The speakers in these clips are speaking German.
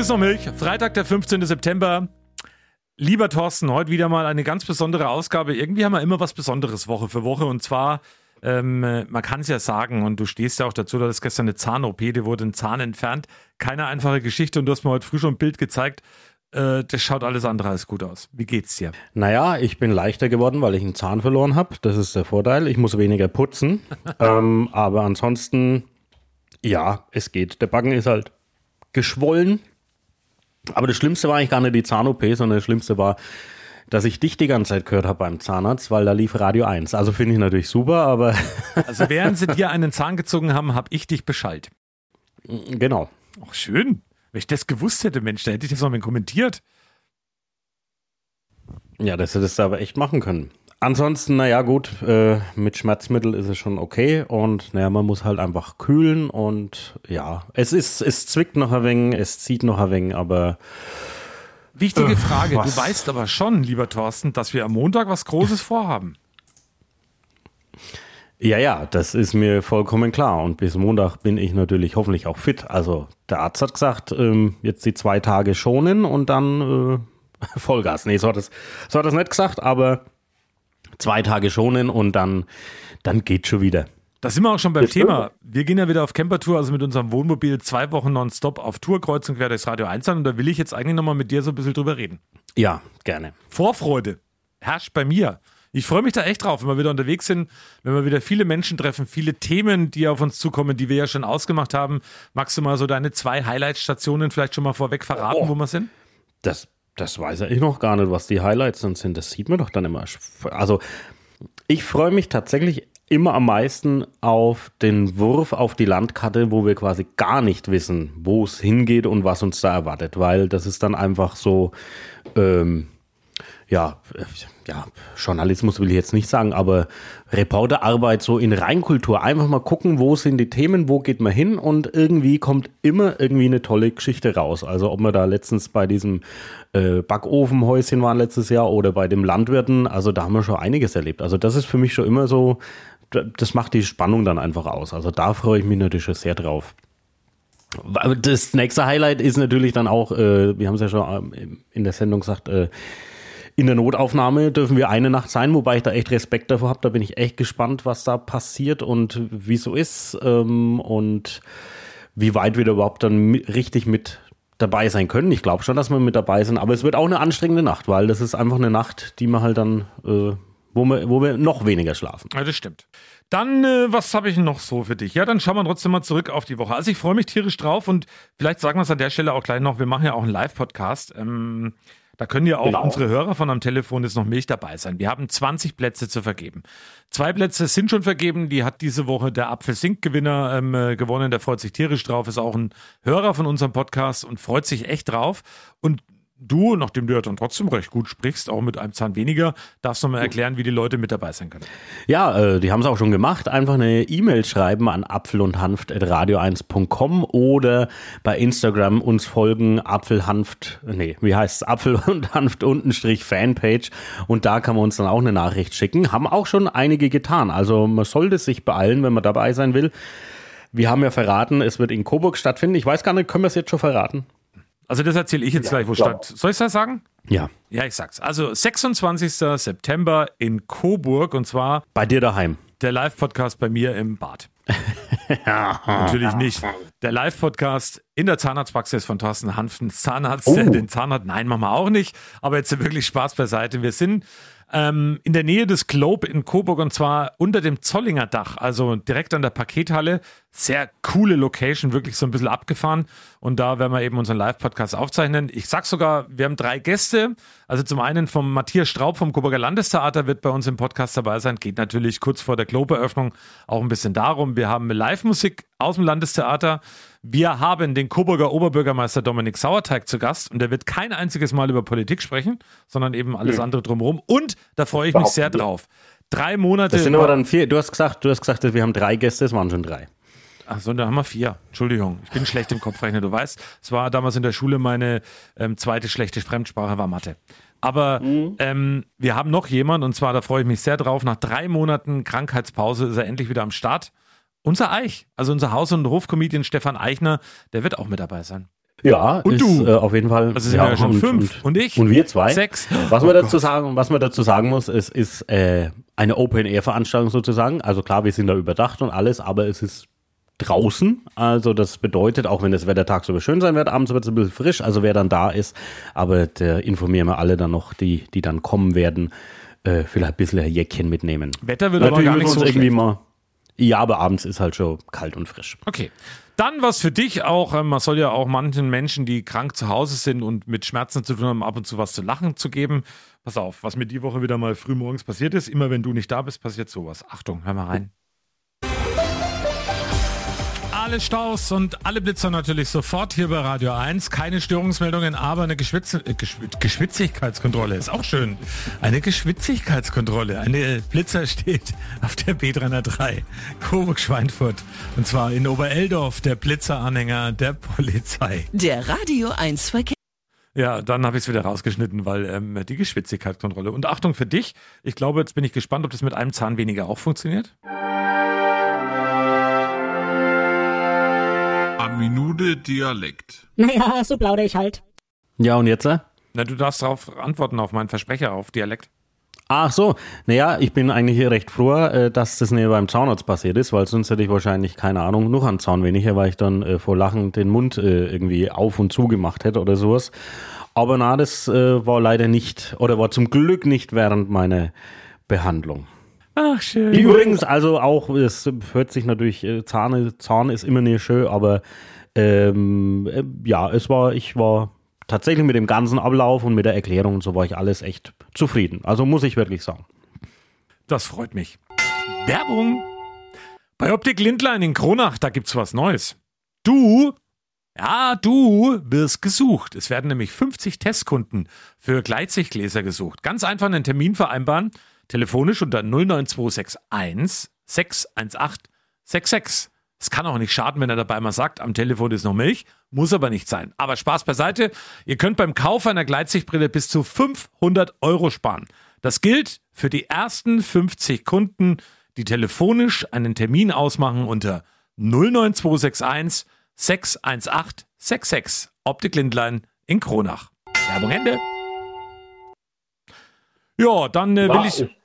Ist noch Milch. Freitag, der 15. September. Lieber Thorsten, heute wieder mal eine ganz besondere Ausgabe. Irgendwie haben wir immer was Besonderes Woche für Woche. Und zwar, ähm, man kann es ja sagen, und du stehst ja auch dazu, da ist gestern eine Zahn-OP, die wurde ein Zahn entfernt. Keine einfache Geschichte und du hast mir heute früh schon ein Bild gezeigt. Äh, das schaut alles andere als gut aus. Wie geht's dir? Naja, ich bin leichter geworden, weil ich einen Zahn verloren habe. Das ist der Vorteil. Ich muss weniger putzen. ähm, aber ansonsten, ja, es geht. Der Backen ist halt geschwollen. Aber das Schlimmste war eigentlich gar nicht die Zahn-OP, sondern das Schlimmste war, dass ich dich die ganze Zeit gehört habe beim Zahnarzt, weil da lief Radio 1. Also finde ich natürlich super, aber. also während sie dir einen Zahn gezogen haben, habe ich dich beschallt. Genau. Ach, schön. Wenn ich das gewusst hätte, Mensch, da hätte ich das noch mal kommentiert. Ja, das hättest du aber echt machen können. Ansonsten, naja, gut, äh, mit Schmerzmittel ist es schon okay und naja, man muss halt einfach kühlen und ja, es ist, es zwickt noch ein wenig, es zieht noch ein wenig, aber. Wichtige äh, Frage, was? du weißt aber schon, lieber Thorsten, dass wir am Montag was Großes vorhaben. Ja, ja, das ist mir vollkommen klar. Und bis Montag bin ich natürlich hoffentlich auch fit. Also der Arzt hat gesagt, ähm, jetzt die zwei Tage schonen und dann äh, Vollgas. Nee, so hat, es, so hat es nicht gesagt, aber zwei Tage schonen und dann, dann geht schon wieder. Da sind wir auch schon beim Thema. Wir gehen ja wieder auf Campertour, also mit unserem Wohnmobil zwei Wochen nonstop auf Tour kreuz und quer durchs Radio 1 und da will ich jetzt eigentlich nochmal mit dir so ein bisschen drüber reden. Ja, gerne. Vorfreude herrscht bei mir. Ich freue mich da echt drauf, wenn wir wieder unterwegs sind, wenn wir wieder viele Menschen treffen, viele Themen, die auf uns zukommen, die wir ja schon ausgemacht haben. Magst du mal so deine zwei Highlight-Stationen vielleicht schon mal vorweg verraten, oh, wo wir sind? Das, das weiß ich noch gar nicht, was die Highlights dann sind. Das sieht man doch dann immer. Also, ich freue mich tatsächlich immer am meisten auf den Wurf auf die Landkarte, wo wir quasi gar nicht wissen, wo es hingeht und was uns da erwartet, weil das ist dann einfach so, ähm, ja, ja, Journalismus will ich jetzt nicht sagen, aber Reporterarbeit so in Reinkultur. Einfach mal gucken, wo sind die Themen, wo geht man hin und irgendwie kommt immer irgendwie eine tolle Geschichte raus. Also ob wir da letztens bei diesem äh, Backofenhäuschen waren letztes Jahr oder bei dem Landwirten, also da haben wir schon einiges erlebt. Also das ist für mich schon immer so, das macht die Spannung dann einfach aus. Also da freue ich mich natürlich schon sehr drauf. Das nächste Highlight ist natürlich dann auch, äh, wir haben es ja schon äh, in der Sendung gesagt, äh, in der Notaufnahme dürfen wir eine Nacht sein, wobei ich da echt Respekt davor habe. Da bin ich echt gespannt, was da passiert und wie so ist ähm, und wie weit wir da überhaupt dann richtig mit dabei sein können. Ich glaube schon, dass wir mit dabei sind, aber es wird auch eine anstrengende Nacht, weil das ist einfach eine Nacht, die man halt dann, äh, wo, wir, wo wir noch weniger schlafen. Ja, das stimmt. Dann, äh, was habe ich noch so für dich? Ja, dann schauen wir trotzdem mal zurück auf die Woche. Also ich freue mich tierisch drauf und vielleicht sagen wir es an der Stelle auch gleich noch, wir machen ja auch einen Live-Podcast. Ähm, da können ja auch genau. unsere Hörer von am Telefon jetzt noch Milch dabei sein. Wir haben 20 Plätze zu vergeben. Zwei Plätze sind schon vergeben. Die hat diese Woche der Apfel-Sink-Gewinner ähm, äh, gewonnen. Der freut sich tierisch drauf. Ist auch ein Hörer von unserem Podcast und freut sich echt drauf. Und du, nachdem du ja dann trotzdem recht gut sprichst, auch mit einem Zahn weniger, darfst du mal erklären, wie die Leute mit dabei sein können. Ja, äh, die haben es auch schon gemacht. Einfach eine E-Mail schreiben an apfel und hanft.radio1.com oder bei Instagram uns folgen apfelhanft, nee, wie heißt es? Apfel und Hanft untenstrich Fanpage und da kann man uns dann auch eine Nachricht schicken. Haben auch schon einige getan. Also man sollte sich beeilen, wenn man dabei sein will. Wir haben ja verraten, es wird in Coburg stattfinden. Ich weiß gar nicht, können wir es jetzt schon verraten? Also das erzähle ich jetzt ja, gleich, wo statt. Soll ich das sagen? Ja. Ja, ich sag's. Also 26. September in Coburg und zwar bei dir daheim. Der Live-Podcast bei mir im Bad. ja. Natürlich nicht. Der Live-Podcast in der Zahnarztpraxis von Thorsten Hanfen, Zahnarzt, oh. den Zahnarzt. Nein, machen wir auch nicht. Aber jetzt wirklich Spaß beiseite. Wir sind ähm, in der Nähe des Globe in Coburg und zwar unter dem Zollinger Dach, also direkt an der Pakethalle. Sehr coole Location, wirklich so ein bisschen abgefahren. Und da werden wir eben unseren Live-Podcast aufzeichnen. Ich sag sogar, wir haben drei Gäste. Also zum einen vom Matthias Straub vom Coburger Landestheater wird bei uns im Podcast dabei sein. Geht natürlich kurz vor der Globe-Eröffnung auch ein bisschen darum. Wir haben Live-Musik aus dem Landestheater. Wir haben den Coburger Oberbürgermeister Dominik Sauerteig zu Gast und der wird kein einziges Mal über Politik sprechen, sondern eben alles mhm. andere drumherum. Und da freue ich mich sehr drauf. Drei Monate. Das sind aber dann vier. Du hast gesagt, du hast gesagt, wir haben drei Gäste, es waren schon drei. Ach so, da haben wir vier. Entschuldigung, ich bin schlecht im Kopfrechnen. Du weißt, es war damals in der Schule meine ähm, zweite schlechte Fremdsprache war Mathe. Aber mhm. ähm, wir haben noch jemanden und zwar, da freue ich mich sehr drauf. Nach drei Monaten Krankheitspause ist er endlich wieder am Start. Unser Eich, also unser Haus- und Hofkomedian Stefan Eichner, der wird auch mit dabei sein. Ja, und ist, du. Äh, auf jeden Fall. Also sind ja, wir ja schon und, fünf. Und, Und ich? Und wir zwei. Sechs. Was, Oh man dazu sagen, was man dazu sagen muss, es ist äh, eine Open-Air-Veranstaltung sozusagen. Also klar, wir sind da überdacht und alles, aber es ist draußen. Also das bedeutet, auch wenn das Wetter tagsüber schön sein wird, abends wird es ein bisschen frisch. Also wer dann da ist, aber da informieren wir alle dann noch, die, die dann kommen werden, äh, vielleicht ein bisschen ein Jäckchen mitnehmen. Wetter wird aber Natürlich gar müssen nicht so irgendwie schlecht. mal. Ja, aber abends ist halt schon kalt und frisch. Okay. Dann was für dich auch, ähm, man soll ja auch manchen Menschen, die krank zu Hause sind und mit Schmerzen zu tun haben, ab und zu was zu lachen zu geben. Pass auf, was mir die Woche wieder mal früh morgens passiert ist, immer wenn du nicht da bist, passiert sowas. Achtung, hör mal rein. Alle Staus und alle Blitzer natürlich sofort hier bei Radio 1. Keine Störungsmeldungen, aber eine Geschwitz äh, Geschw Geschwitzigkeitskontrolle ist auch schön. Eine Geschwitzigkeitskontrolle. Eine Blitzer steht auf der B303 Coburg-Schweinfurt. Und zwar in Obereldorf, der Blitzeranhänger der Polizei. Der Radio 1 Verkehr. Ja, dann habe ich es wieder rausgeschnitten, weil ähm, die Geschwitzigkeitskontrolle. Und Achtung für dich, ich glaube, jetzt bin ich gespannt, ob das mit einem Zahn weniger auch funktioniert. Minute Dialekt. Naja, so plaudere ich halt. Ja, und jetzt? Äh? Na, du darfst darauf antworten, auf meinen Versprecher, auf Dialekt. Ach so, naja, ich bin eigentlich hier recht froh, äh, dass das nicht beim Zahnarzt passiert ist, weil sonst hätte ich wahrscheinlich, keine Ahnung, noch einen Zaun weniger, weil ich dann äh, vor Lachen den Mund äh, irgendwie auf und zu gemacht hätte oder sowas. Aber na, das äh, war leider nicht, oder war zum Glück nicht während meiner Behandlung. Ach, schön. Übrigens, also auch, es hört sich natürlich, äh, Zahn, Zahn ist immer nicht schön, aber ähm, äh, ja, es war, ich war tatsächlich mit dem ganzen Ablauf und mit der Erklärung und so war ich alles echt zufrieden. Also muss ich wirklich sagen. Das freut mich. Werbung. Bei Optik Lindlein in Kronach, da gibt's was Neues. Du, ja, du wirst gesucht. Es werden nämlich 50 Testkunden für Gleitsichtgläser gesucht. Ganz einfach einen Termin vereinbaren. Telefonisch unter 09261 618 66. Es kann auch nicht schaden, wenn er dabei mal sagt, am Telefon ist noch Milch, muss aber nicht sein. Aber Spaß beiseite, ihr könnt beim Kauf einer Gleitsichtbrille bis zu 500 Euro sparen. Das gilt für die ersten 50 Kunden, die telefonisch einen Termin ausmachen unter 09261 618 66. Optik Lindlein in Kronach. Werbung Ende. Ja, dann äh, will ich.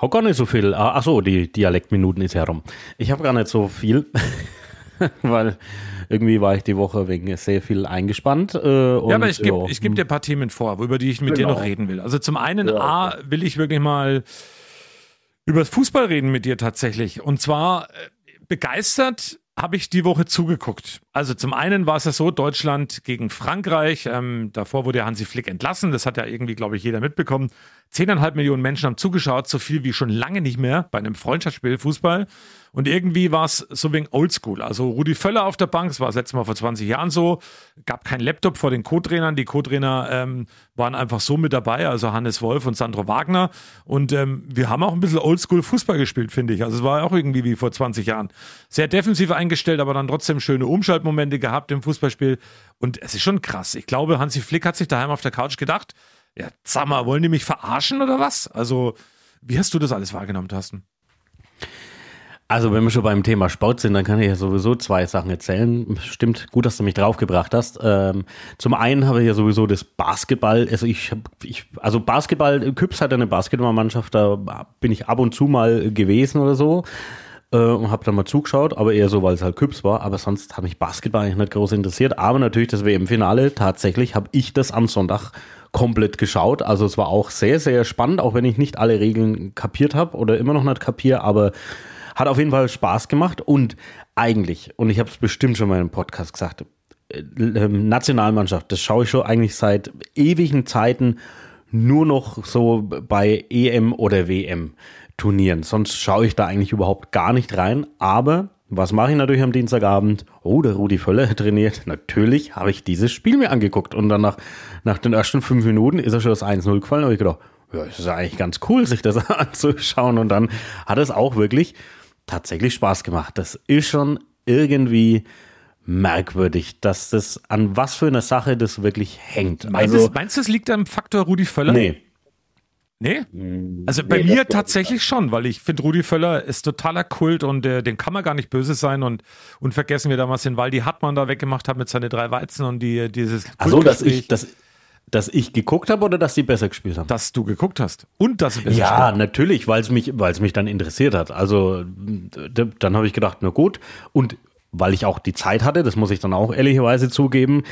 Hab gar nicht so viel. Ah, Ach so, die Dialektminuten ist herum. Ich habe gar nicht so viel, weil irgendwie war ich die Woche wegen sehr viel eingespannt. Äh, und, Ja, aber ich gebe geb dir ein paar Themen vor, über die ich mit dir Genau. noch reden will. Also zum einen, Ja, A, will ich wirklich mal über das Fußball reden mit dir tatsächlich. Und zwar äh, begeistert habe ich die Woche zugeguckt. Also zum einen war es ja so, Deutschland gegen Frankreich. Ähm, davor wurde Hansi Flick entlassen. Das hat ja irgendwie, glaube ich, jeder mitbekommen. Zehneinhalb Millionen Menschen haben zugeschaut, so viel wie schon lange nicht mehr bei einem Freundschaftsspiel Fußball. Und irgendwie war es so wegen Oldschool. Also Rudi Völler auf der Bank, das war das letzte Mal vor 20 Jahren so, gab kein Laptop vor den Co-Trainern. Die Co-Trainer ähm, waren einfach so mit dabei, also Hannes Wolf und Sandro Wagner. Und ähm, wir haben auch ein bisschen Oldschool Fußball gespielt, finde ich. Also es war auch irgendwie wie vor 20 Jahren. Sehr defensiv eingestellt, aber dann trotzdem schöne Umschaltmomente gehabt im Fußballspiel. Und es ist schon krass. Ich glaube, Hansi Flick hat sich daheim auf der Couch gedacht, ja, sag mal, wollen die mich verarschen oder was? Also, wie hast du das alles wahrgenommen, Thorsten? Also, wenn wir schon beim Thema Sport sind, dann kann ich ja sowieso zwei Sachen erzählen. Stimmt, gut, dass du mich draufgebracht hast. Ähm, zum einen habe ich ja sowieso das Basketball. Also ich, hab- ich also Basketball, Küps hat ja eine Basketballmannschaft, da bin ich ab und zu mal gewesen oder so äh, und habe da mal zugeschaut, aber eher so, weil es halt Küps war. Aber sonst hat mich Basketball eigentlich nicht groß interessiert. Aber natürlich das WM-Finale, tatsächlich habe ich das am Sonntag komplett geschaut. Also es war auch sehr, sehr spannend, auch wenn ich nicht alle Regeln kapiert habe oder immer noch nicht kapiere, aber hat auf jeden Fall Spaß gemacht und eigentlich, und ich habe es bestimmt schon mal im Podcast gesagt, äh, ähm, Nationalmannschaft, das schaue ich schon eigentlich seit ewigen Zeiten nur noch so bei EM oder WM Turnieren. Sonst schaue ich da eigentlich überhaupt gar nicht rein. Aber was mache ich natürlich am Dienstagabend? Oh, der Rudi Völler trainiert. Natürlich habe ich dieses Spiel mir angeguckt. Und dann nach, nach den ersten fünf Minuten ist er schon das 1-0 gefallen. Da habe ich gedacht, ja, es ist eigentlich ganz cool, sich das anzuschauen. Und dann hat es auch wirklich tatsächlich Spaß gemacht. Das ist schon irgendwie merkwürdig, dass das an was für eine Sache das wirklich hängt. Meinst, Also, du, meinst du, es liegt am Faktor Rudi Völler? nee. Nee? Also bei Nee, mir tatsächlich schon, weil ich finde, Rudi Völler ist totaler Kult und äh, den kann man gar nicht böse sein und, und vergessen wir damals den Waldi Hartmann da weggemacht hat mit seine drei Weizen und die, dieses Also, dass Kultgespräch, ich, dass, dass ich geguckt habe oder dass sie besser gespielt haben? dass du geguckt hast und dass sie besser Ja, spielen. natürlich, weil es mich, weil es mich dann interessiert hat. Also dann habe ich gedacht, na gut. Und weil ich auch die Zeit hatte, das muss ich dann auch ehrlicherweise zugeben,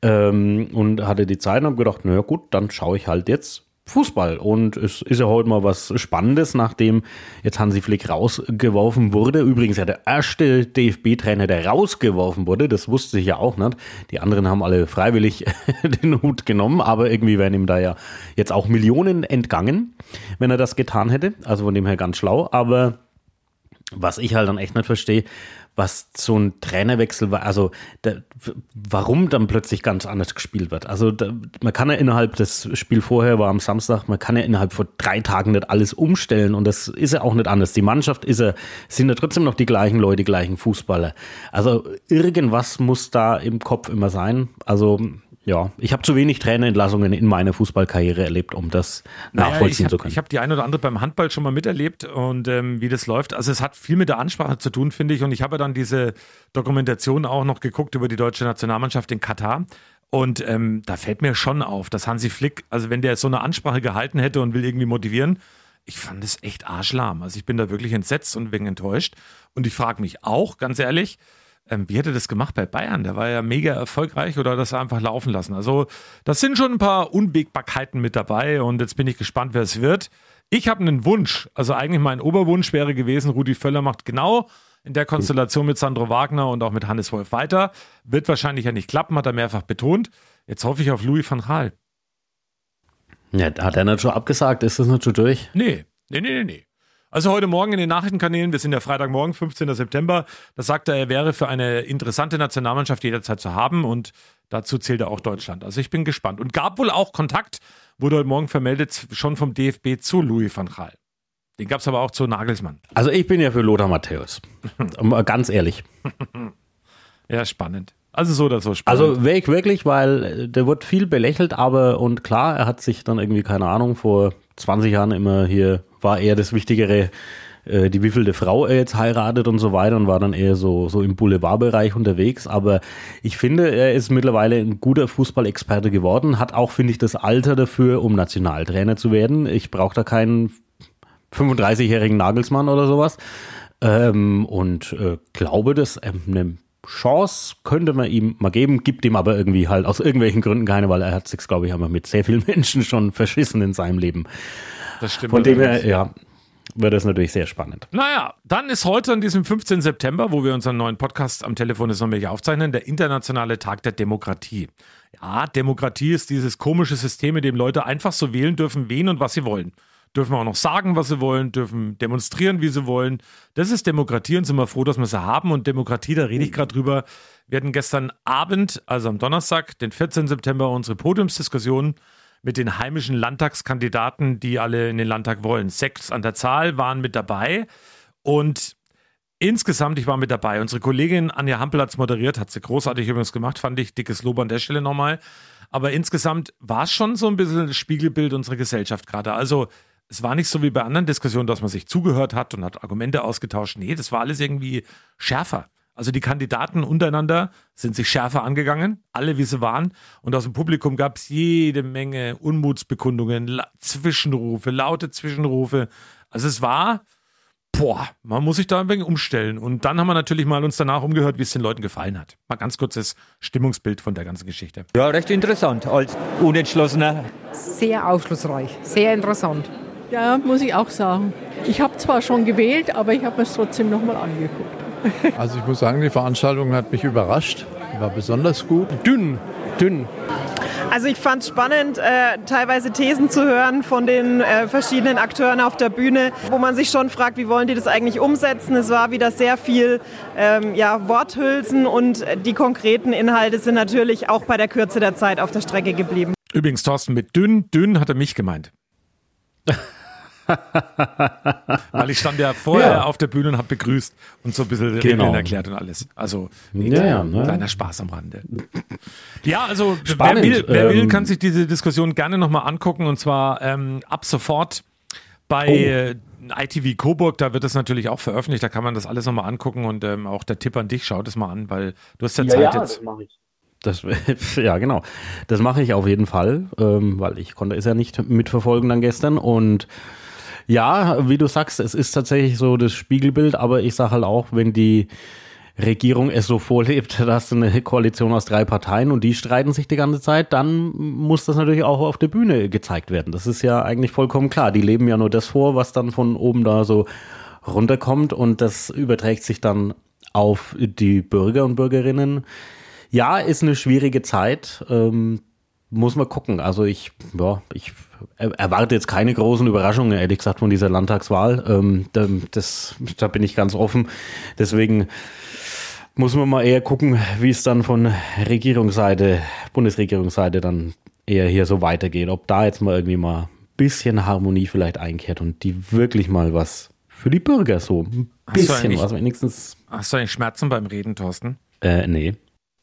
ähm, und hatte die Zeit und habe gedacht, na gut, dann schaue ich halt jetzt Fußball. Und es ist ja heute mal was Spannendes, nachdem jetzt Hansi Flick rausgeworfen wurde. Übrigens ja der erste DFB-Trainer, der rausgeworfen wurde. Das wusste ich ja auch nicht. Die anderen haben alle freiwillig den Hut genommen, aber irgendwie wären ihm da ja jetzt auch Millionen entgangen, wenn er das getan hätte. Also von dem her ganz schlau. Aber was ich halt dann echt nicht verstehe, was so ein Trainerwechsel war, also w- warum dann plötzlich ganz anders gespielt wird. Also da, man kann ja innerhalb des Spiel vorher war am Samstag, man kann ja innerhalb von drei Tagen nicht alles umstellen und das ist ja auch nicht anders. Die Mannschaft ist ja, sind ja trotzdem noch die gleichen Leute, die gleichen Fußballer. Also irgendwas muss da im Kopf immer sein. Also ja, ich habe zu wenig Trainerentlassungen in meiner Fußballkarriere erlebt, um das Naja, nachvollziehen ich zu hab, können. Ich habe die ein oder andere beim Handball schon mal miterlebt und ähm, wie das läuft. Also es hat viel mit der Ansprache zu tun, finde ich. Und ich habe dann diese Dokumentation auch noch geguckt über die deutsche Nationalmannschaft in Katar. Und ähm, da fällt mir schon auf, dass Hansi Flick, also wenn der so eine Ansprache gehalten hätte und will irgendwie motivieren, ich fand es echt arschlahm. Also ich bin da wirklich entsetzt und wegen enttäuscht. Und ich frage mich auch, ganz ehrlich, ähm, wie hätte das gemacht bei Bayern? Der war ja mega erfolgreich oder hat das einfach laufen lassen? Also, das sind schon ein paar Unwägbarkeiten mit dabei und jetzt bin ich gespannt, wer es wird. Ich habe einen Wunsch. Also, eigentlich mein Oberwunsch wäre gewesen, Rudi Völler macht genau in der Konstellation mit Sandro Wagner und auch mit Hannes Wolf weiter. Wird wahrscheinlich ja nicht klappen, hat er mehrfach betont. Jetzt hoffe ich auf Louis van Gaal. Ja, hat er nicht schon abgesagt? Ist das nicht schon durch? Nee, nee, nee, nee, nee. Also heute Morgen in den Nachrichtenkanälen, wir sind ja Freitagmorgen, 15. September, da sagt er, er wäre für eine interessante Nationalmannschaft jederzeit zu haben und dazu zählt er auch Deutschland. Also ich bin gespannt. Und gab wohl auch Kontakt, wurde heute Morgen vermeldet, schon vom DFB zu Louis van Gaal. Den gab es aber auch zu Nagelsmann. Also ich bin ja für Lothar Matthäus. Ganz ehrlich. Ja, spannend. Also so oder so spannend. Also wäre ich wirklich, weil äh, der wird viel belächelt, aber und klar, er hat sich dann irgendwie, keine Ahnung, vor 20 Jahren immer hier, war eher das Wichtigere, äh, die wievielte Frau er jetzt heiratet und so weiter und war dann eher so, so im Boulevardbereich unterwegs. Aber ich finde, er ist mittlerweile ein guter Fußballexperte geworden, hat auch, finde ich, das Alter dafür, um Nationaltrainer zu werden. Ich brauche da keinen 35-jährigen Nagelsmann oder sowas. Ähm, und äh, glaube, dass ähm, eine Chance könnte man ihm mal geben, gibt ihm aber irgendwie halt aus irgendwelchen Gründen keine, weil er hat sich, glaube ich, einmal mit sehr vielen Menschen schon verschissen in seinem Leben. Das stimmt. Von dem her, ja, wird das natürlich sehr spannend. Naja, dann ist heute an diesem 15. September, wo wir unseren neuen Podcast am Telefon des Sommerlich aufzeichnen, der internationale Tag der Demokratie. Ja, Demokratie ist dieses komische System, in dem Leute einfach so wählen dürfen, wen und was sie wollen. Dürfen auch noch sagen, was sie wollen, dürfen demonstrieren, wie sie wollen. Das ist Demokratie und sind wir froh, dass wir sie haben. Und Demokratie, da rede ich gerade drüber. Wir hatten gestern Abend, also am Donnerstag, den 14. September, unsere Podiumsdiskussion mit den heimischen Landtagskandidaten, die alle in den Landtag wollen. Sechs an der Zahl waren mit dabei und insgesamt, ich war mit dabei. Unsere Kollegin Anja Hampel hat es moderiert, hat sie großartig übrigens gemacht, fand ich dickes Lob an der Stelle nochmal. Aber insgesamt war es schon so ein bisschen Spiegelbild unserer Gesellschaft gerade. Also es war nicht so wie bei anderen Diskussionen, dass man sich zugehört hat und hat Argumente ausgetauscht. Nee, das war alles irgendwie schärfer. Also die Kandidaten untereinander sind sich schärfer angegangen, alle wie sie waren. Und aus dem Publikum gab es jede Menge Unmutsbekundungen, La Zwischenrufe, laute Zwischenrufe. Also es war, boah, man muss sich da ein wenig umstellen. Und dann haben wir natürlich mal uns danach umgehört, wie es den Leuten gefallen hat. Mal ganz kurzes Stimmungsbild von der ganzen Geschichte. Ja, recht interessant als Unentschlossener. Sehr aufschlussreich, sehr interessant. Ja, muss ich auch sagen. Ich habe zwar schon gewählt, aber ich habe es trotzdem nochmal angeguckt. Also ich muss sagen, die Veranstaltung hat mich überrascht. War besonders gut. Dünn, dünn. Also ich fand es spannend, äh, teilweise Thesen zu hören von den äh, verschiedenen Akteuren auf der Bühne, wo man sich schon fragt, wie wollen die das eigentlich umsetzen. Es war wieder sehr viel ähm, ja, Worthülsen und die konkreten Inhalte sind natürlich auch bei der Kürze der Zeit auf der Strecke geblieben. Übrigens, Thorsten, mit dünn, dünn hat er mich gemeint. Weil ich stand ja vorher Ja. auf der Bühne und habe begrüßt und so ein bisschen Genau. Regeln erklärt und alles. Also Ja, ja, ne? kleiner Spaß am Rande. Ja, also wer Spannend, will, wer will, ähm, kann sich diese Diskussion gerne nochmal angucken und zwar ähm, ab sofort bei äh, ITV Coburg, da wird es natürlich auch veröffentlicht, da kann man das alles nochmal angucken und ähm, auch der Tipp an dich, schau das mal an, weil du hast ja, Zeit jetzt. mache ich. Das, ja, genau. Das mache ich auf jeden Fall, ähm, weil ich konnte es ja nicht mitverfolgen dann gestern. Und ja, wie du sagst, es ist tatsächlich so das Spiegelbild, aber ich sage halt auch, wenn die Regierung es so vorlebt, dass eine Koalition aus drei Parteien und die streiten sich die ganze Zeit, dann muss das natürlich auch auf der Bühne gezeigt werden. Das ist ja eigentlich vollkommen klar. Die leben ja nur das vor, was dann von oben da so runterkommt und das überträgt sich dann auf die Bürger und Bürgerinnen. Ja, ist eine schwierige Zeit. Ähm, muss man gucken. Also ich, ja, ich er- erwarte jetzt keine großen Überraschungen, ehrlich gesagt, von dieser Landtagswahl. Ähm, da, das, da bin ich ganz offen. Deswegen muss man mal eher gucken, wie es dann von Regierungsseite, Bundesregierungsseite dann eher hier so weitergeht. Ob da jetzt mal irgendwie mal ein bisschen Harmonie vielleicht einkehrt und die wirklich mal was für die Bürger so ein bisschen was wenigstens. Hast du eigentlich Schmerzen beim Reden, Thorsten? Äh, nee.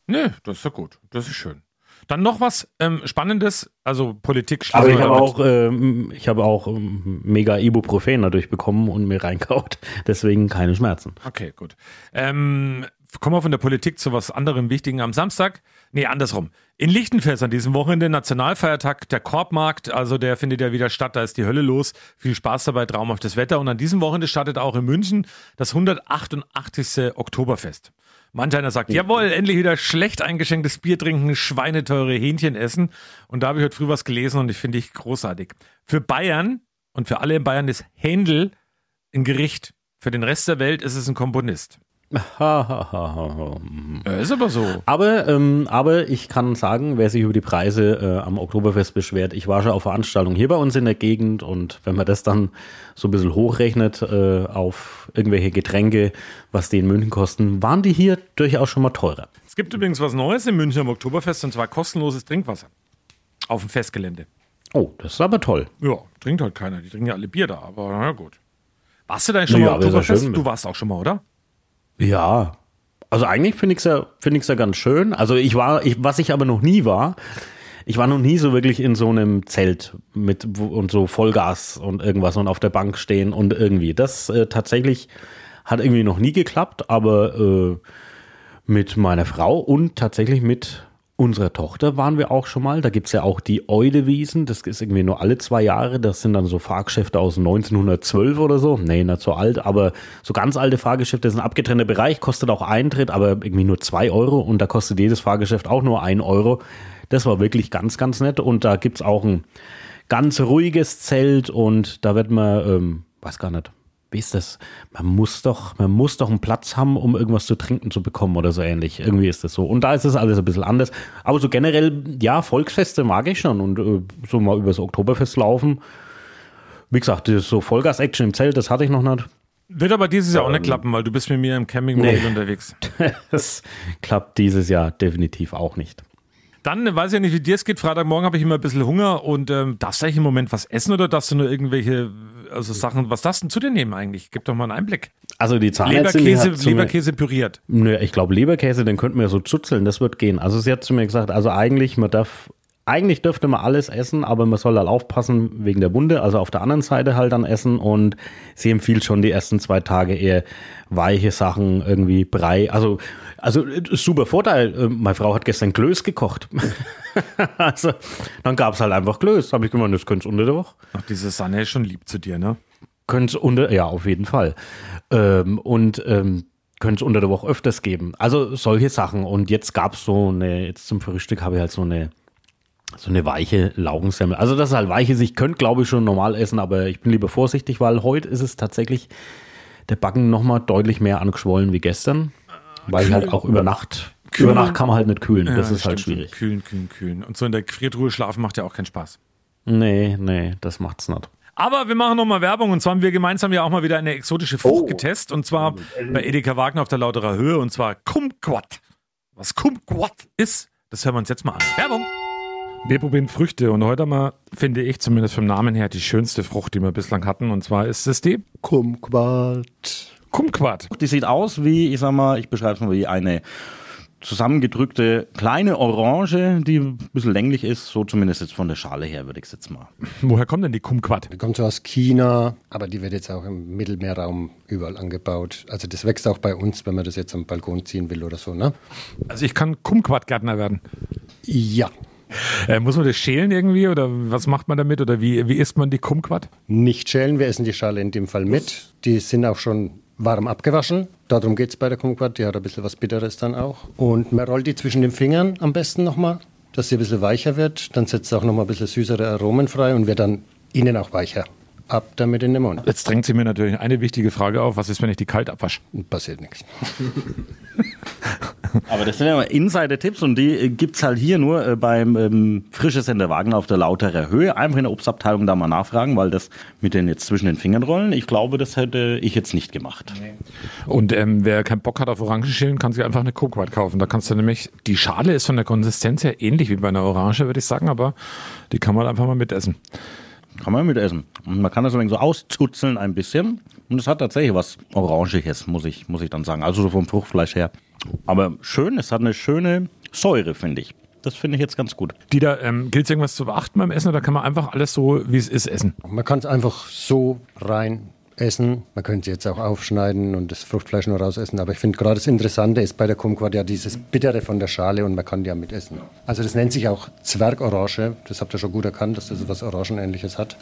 Nö, das ist ja gut. Das ist schön. Dann noch was ähm, Spannendes, also Politik. Aber schließen ich habe auch, ähm, ich habe auch ähm, mega Ibuprofen dadurch bekommen und mir reingehaut. Deswegen keine Schmerzen. Okay, gut. Ähm, kommen wir von der Politik zu was anderem Wichtigen am Samstag. Nee, andersrum. In Lichtenfels an diesem Wochenende Nationalfeiertag, der Korbmarkt, also der findet ja wieder statt, da ist die Hölle los. Viel Spaß dabei, traumhaftes Wetter. Und an diesem Wochenende startet auch in München das 188. Oktoberfest. Manch einer sagt, jawohl, endlich wieder schlecht eingeschenktes Bier trinken, schweineteure Hähnchen essen. Und da habe ich heute früh was gelesen und ich finde ich großartig. Für Bayern und für alle in Bayern ist Händel ein Gericht. Für den Rest der Welt ist es ein Komponist. Ja, ist aber so. Aber, ähm, aber ich kann sagen, wer sich über die Preise äh, am Oktoberfest beschwert, ich war schon auf Veranstaltungen hier bei uns in der Gegend und wenn man das dann so ein bisschen hochrechnet äh, auf irgendwelche Getränke, was die in München kosten, waren die hier durchaus schon mal teurer. Es gibt übrigens was Neues in München am Oktoberfest und zwar kostenloses Trinkwasser. Auf dem Festgelände. Oh, das ist aber toll. Ja, trinkt halt keiner. Die trinken ja alle Bier da, aber na gut. Warst du da schon Ja, mal ja Oktoberfest? Du warst auch schon mal, oder? Ja. Also eigentlich finde ich es ja, finde ich's ja ganz schön. Also ich war, ich, was ich aber noch nie war, ich war noch nie so wirklich in so einem Zelt mit und so Vollgas und irgendwas und auf der Bank stehen und irgendwie. Das äh, tatsächlich hat irgendwie noch nie geklappt, aber äh, mit meiner Frau und tatsächlich mit unserer Tochter waren wir auch schon mal. Da gibt's ja auch die Eudewiesen. Das ist irgendwie nur alle zwei Jahre. Das sind dann so Fahrgeschäfte aus 1912 oder so. Nee, nicht so alt, aber so ganz alte Fahrgeschäfte. Ist ein abgetrennter Bereich, kostet auch Eintritt, aber irgendwie nur zwei Euro. Und da kostet jedes Fahrgeschäft auch nur ein Euro. Das war wirklich ganz, ganz nett. Und da gibt's auch ein ganz ruhiges Zelt und da wird man, ähm, weiß gar nicht, wie ist das? Man muss doch, man muss doch einen Platz haben, um irgendwas zu trinken zu bekommen oder so ähnlich. Irgendwie ist das so. Und da ist es alles ein bisschen anders. Aber so generell, ja, Volksfeste mag ich schon und äh, so mal übers Oktoberfest laufen. Wie gesagt, das so Vollgas-Action im Zelt, das hatte ich noch nicht. Wird aber dieses Jahr auch nicht klappen, weil du bist mit mir im Campingmobil Nee. unterwegs. Das klappt dieses Jahr definitiv auch nicht. Dann weiß ich ja nicht, wie dir es geht. Freitagmorgen habe ich immer ein bisschen Hunger und ähm, darfst du eigentlich im Moment was essen oder darfst du nur irgendwelche also Sachen, was darfst du denn zu dir nehmen eigentlich? Gib doch mal einen Einblick. Also die Zahnärztin die Leberkäse, mir- Leberkäse püriert. Nö, ich glaube Leberkäse, den könnten wir so zuzeln, das wird gehen. Also sie hat zu mir gesagt, also eigentlich, man darf, eigentlich dürfte man alles essen, aber man soll halt aufpassen wegen der Wunde, also auf der anderen Seite halt dann essen und sie empfiehlt schon die ersten zwei Tage eher weiche Sachen, irgendwie Brei, also, also äh, super Vorteil, Äh, meine Frau hat gestern Klöß gekocht. also dann gab es halt einfach Klöß, habe ich gemeint, das könnte unter der Woche. Ach, diese Sanne ist schon lieb zu dir, ne? Könnte es unter, ja, auf jeden Fall. Ähm, und ähm, könnte es unter der Woche öfters geben. Also solche Sachen. Und jetzt gab es so eine, jetzt zum Frühstück habe ich halt so eine, so eine weiche Laugensemmel. Also das ist halt weiches. Ich könnte, glaube ich, schon normal essen, aber ich bin lieber vorsichtig, weil heute ist es tatsächlich der Backen nochmal deutlich mehr angeschwollen wie gestern. Weil ich halt auch über Nacht, über Nacht kann man halt nicht kühlen. das ist halt stimmt. schwierig. Kühlen, kühlen, kühlen. Und so in der Gefriertruhe schlafen macht ja auch keinen Spaß. Nee, nee, das macht's nicht. Aber wir machen nochmal Werbung und zwar haben wir gemeinsam ja auch mal wieder eine exotische Frucht getestet und zwar bei Edeka Wagner auf der Lauterer Höhe und zwar Kumquat. Was Kumquat ist, das hören wir uns jetzt mal an. Werbung. Wir probieren Früchte und heute mal, finde ich zumindest vom Namen her, die schönste Frucht, die wir bislang hatten. Und zwar ist es die Kumquat. Kumquat. Die sieht aus wie, ich sag mal, ich beschreibe es mal wie eine zusammengedrückte kleine Orange, die ein bisschen länglich ist, so zumindest jetzt von der Schale her, würde ich es jetzt mal. Woher kommt denn die Kumquat? Die kommt so aus China, aber die wird jetzt auch im Mittelmeerraum überall angebaut. Also das wächst auch bei uns, wenn man das jetzt am Balkon ziehen will oder so, ne? Also ich kann Kumquat-Gärtner werden. Ja. Äh, muss man das schälen irgendwie oder was macht man damit oder wie, wie isst man die Kumquat? Nicht schälen, wir essen die Schale in dem Fall mit. Die sind auch schon warm abgewaschen. Darum geht es bei der Kumquat. Die hat ein bisschen was Bitteres dann auch. Und man rollt die zwischen den Fingern am besten nochmal, dass sie ein bisschen weicher wird. Dann setzt sie auch nochmal ein bisschen süßere Aromen frei und wird dann innen auch weicher. Ab damit in den Mund. Jetzt drängt sie mir natürlich eine wichtige Frage auf. Was ist, wenn ich die kalt abwasche? Passiert nichts. Aber das sind ja mal Insider-Tipps und die gibt es halt hier nur äh, beim ähm, Frische Senderwagen auf der Lauterer Höhe. Einfach in der Obstabteilung da mal nachfragen, weil das mit den jetzt zwischen den Fingern rollen, ich glaube, das hätte ich jetzt nicht gemacht. Und ähm, wer keinen Bock hat auf Orangenschälen, kann sich einfach eine Kumquat kaufen. Da kannst du nämlich, die Schale ist von der Konsistenz her ähnlich wie bei einer Orange, würde ich sagen, aber die kann man einfach mal mitessen. Kann man mitessen. Und man kann das so auszuzeln ein bisschen. Und es hat tatsächlich was Orangiges, muss ich, muss ich dann sagen. Also so vom Fruchtfleisch her. Aber schön, es hat eine schöne Säure, finde ich. Das finde ich jetzt ganz gut. Die da, ähm, gilt es irgendwas zu beachten beim Essen oder kann man einfach alles so, wie es ist, essen? Man kann es einfach so rein essen. Man könnte sie jetzt auch aufschneiden und das Fruchtfleisch nur rausessen. Aber ich finde gerade das Interessante ist bei der Kumquat ja dieses Bittere von der Schale und man kann die ja mitessen. Also das nennt sich auch Zwergorange. Das habt ihr schon gut erkannt, dass das so was Orangenähnliches hat.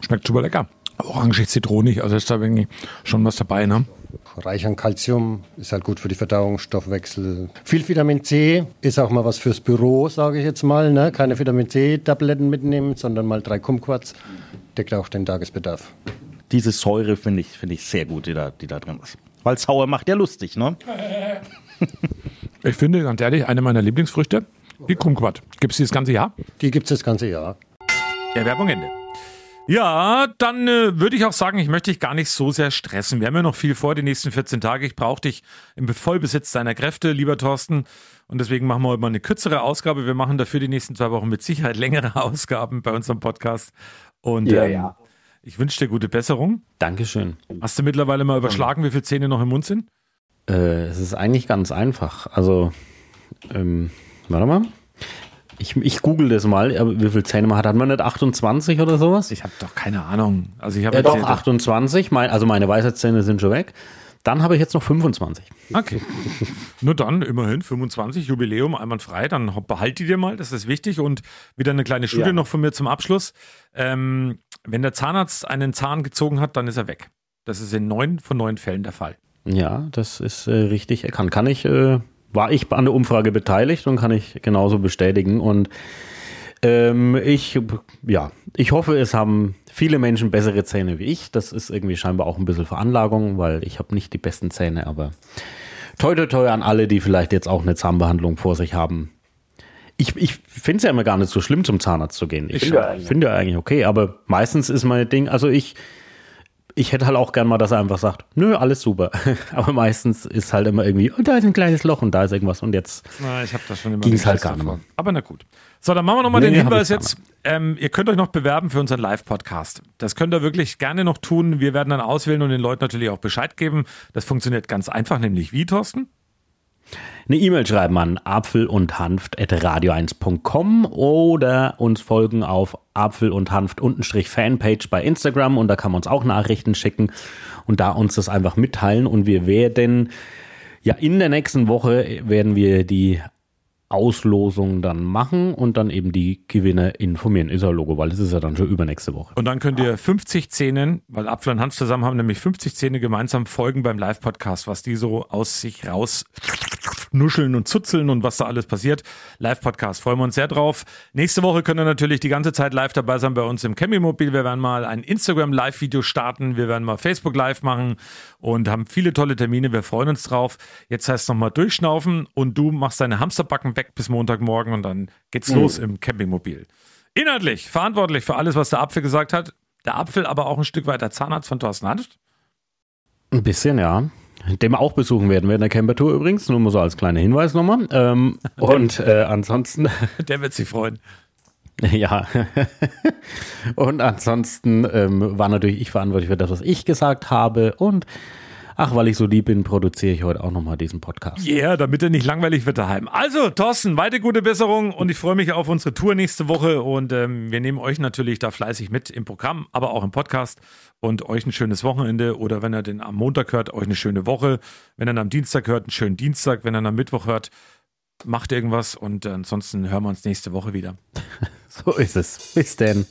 Schmeckt super lecker. Orange, zitronig, also ist da irgendwie schon was dabei, ne? Reich an Kalzium, ist halt gut für die Verdauung, Stoffwechsel. Viel Vitamin C ist auch mal was fürs Büro, sage ich jetzt mal. Ne? Keine Vitamin C-Tabletten mitnehmen, sondern mal drei Kumquats. Deckt auch den Tagesbedarf. Diese Säure finde ich, finde ich sehr gut, die da, die da drin ist. Weil sauer macht ja lustig, ne? Ich finde, ganz ehrlich, eine meiner Lieblingsfrüchte, die Kumquat. Gibt es die das ganze Jahr? Die gibt es das ganze Jahr. Ja, Werbung Ende. Ja, dann äh, würde ich auch sagen, ich möchte dich gar nicht so sehr stressen. Wir haben ja noch viel vor, die nächsten 14 Tage. Ich brauche dich im Vollbesitz deiner Kräfte, lieber Thorsten. Und deswegen machen wir heute mal eine kürzere Ausgabe. Wir machen dafür die nächsten zwei Wochen mit Sicherheit längere Ausgaben bei unserem Podcast. Und Ja, ähm, ja. ich wünsche dir gute Besserung. Dankeschön. Hast du mittlerweile mal überschlagen, wie viele Zähne noch im Mund sind? Äh, es ist eigentlich ganz einfach. Also, ähm, warte mal. Ich, ich google das mal. Aber Wie viele Zähne man hat? Hat man nicht 28 oder sowas? Ich habe doch keine Ahnung. Also ich habe Ja, jetzt doch, hier- 28. Mein, also meine Weisheitszähne sind schon weg. Dann habe ich jetzt noch 25. Okay. Nur dann, immerhin, 25, Jubiläum, einwandfrei, dann ho- behalt die dir mal, das ist wichtig. Und wieder eine kleine Studie Ja. noch von mir zum Abschluss. Ähm, wenn der Zahnarzt einen Zahn gezogen hat, dann ist er weg. Das ist in neun von neun Fällen der Fall. Ja, das ist äh, richtig erkannt. Kann ich, äh, war ich an der Umfrage beteiligt und kann ich genauso bestätigen. Und ähm, ich, ja, ich hoffe, es haben viele Menschen bessere Zähne wie ich. Das ist irgendwie scheinbar auch ein bisschen Veranlagung, weil ich habe nicht die besten Zähne, aber toi toi toi an alle, die vielleicht jetzt auch eine Zahnbehandlung vor sich haben. Ich, ich finde es ja immer gar nicht so schlimm, zum Zahnarzt zu gehen. Ich finde ja eigentlich- finde ja eigentlich okay, aber meistens ist mein Ding, also ich, ich hätte halt auch gern mal, dass er einfach sagt, nö, alles super. Aber meistens ist halt immer irgendwie, oh, da ist ein kleines Loch und da ist irgendwas und jetzt Na, ich habe das schon immer ging es halt gar nicht mehr. Aber na gut. So, dann machen wir nochmal Nee, den Hinweis jetzt. Ähm, ihr könnt euch noch bewerben für unseren Live-Podcast. Das könnt ihr wirklich gerne noch tun. Wir werden dann auswählen und den Leuten natürlich auch Bescheid geben. Das funktioniert ganz einfach, nämlich wie, Thorsten? Eine E-Mail schreiben an apfel und hanft.radio1.com oder uns folgen auf apfel und hanft Fanpage bei Instagram und da kann man uns auch Nachrichten schicken und da uns das einfach mitteilen und wir werden ja in der nächsten Woche werden wir die Auslosung dann machen und dann eben die Gewinner informieren. Ist ja Logo, weil es ist ja dann schon übernächste Woche. Und dann könnt ihr 50 Szenen, weil Apfel und Hans zusammen haben nämlich 50 Szenen gemeinsam folgen beim Live-Podcast, was die so aus sich raus nuscheln und zuzeln und was da alles passiert. Live-Podcast, freuen wir uns sehr drauf. Nächste Woche könnt ihr natürlich die ganze Zeit live dabei sein bei uns im Campingmobil. Wir werden mal ein Instagram-Live-Video starten. Wir werden mal Facebook Live machen und haben viele tolle Termine. Wir freuen uns drauf. Jetzt heißt es nochmal durchschnaufen und du machst deine Hamsterbacken weg bis Montagmorgen und dann geht's Mhm. los im Campingmobil. Inhaltlich verantwortlich für alles, was der Apfel gesagt hat. Der Apfel, aber auch ein Stück weit der Zahnarzt von Thorsten Hanft. Ein bisschen, ja. Den wir auch besuchen werden während der Camper-Tour übrigens, nur mal so als kleiner Hinweis nochmal. Ähm, und äh, ansonsten. Der wird sich freuen. Ja. und ansonsten ähm, war natürlich ich verantwortlich für das, was ich gesagt habe. Und ach, weil ich so lieb bin, produziere ich heute auch nochmal diesen Podcast. Ja, yeah, damit er nicht langweilig wird daheim. Also, Thorsten, weiter gute Besserung und ich freue mich auf unsere Tour nächste Woche und ähm, wir nehmen euch natürlich da fleißig mit im Programm, aber auch im Podcast und euch ein schönes Wochenende oder wenn ihr den am Montag hört, euch eine schöne Woche. Wenn ihr am Dienstag hört, einen schönen Dienstag. Wenn ihr am Mittwoch hört, macht irgendwas und ansonsten hören wir uns nächste Woche wieder. so ist es. Bis denn.